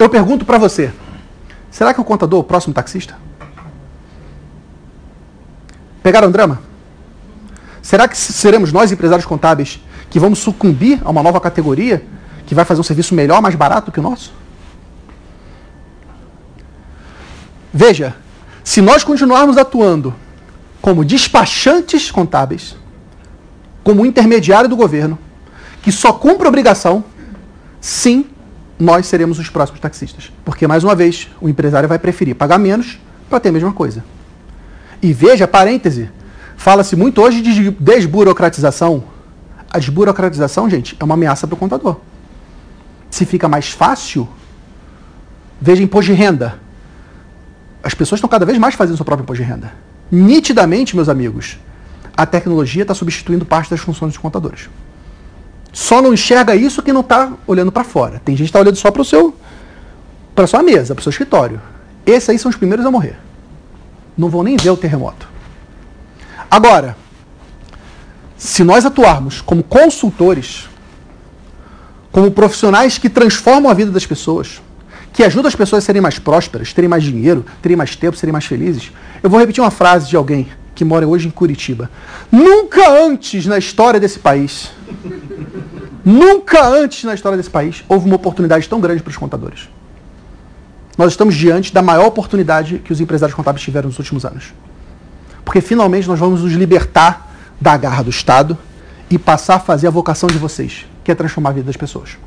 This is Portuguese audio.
Eu pergunto para você: será que o contador é o próximo taxista? Pegaram o drama? Será que seremos nós, empresários contábeis, que vamos sucumbir a uma nova categoria que vai fazer um serviço melhor, mais barato que o nosso? Veja, se nós continuarmos atuando como despachantes contábeis, como intermediário do governo, que só cumpre obrigação, sim, nós seremos os próximos taxistas. Porque, mais uma vez, o empresário vai preferir pagar menos para ter a mesma coisa. E veja, parêntese, fala-se muito hoje de desburocratização. A desburocratização, gente, é uma ameaça para o contador. Se fica mais fácil, veja imposto de renda. As pessoas estão cada vez mais fazendo seu próprio imposto de renda. Nitidamente, meus amigos, a tecnologia está substituindo parte das funções dos contadores. Só não enxerga isso quem não está olhando para fora. Tem gente que está olhando só para o seu, para sua mesa, para o seu escritório. Esses aí são os primeiros a morrer. Não vão nem ver o terremoto. Agora, se nós atuarmos como consultores, como profissionais que transformam a vida das pessoas, que ajudam as pessoas a serem mais prósperas, terem mais dinheiro, terem mais tempo, serem mais felizes, eu vou repetir uma frase de alguém que mora hoje em Curitiba. Nunca antes na história desse país, nunca antes na história desse país, houve uma oportunidade tão grande para os contadores. Nós estamos diante da maior oportunidade que os empresários contábeis tiveram nos últimos anos. Porque finalmente nós vamos nos libertar da garra do Estado e passar a fazer a vocação de vocês, que é transformar a vida das pessoas.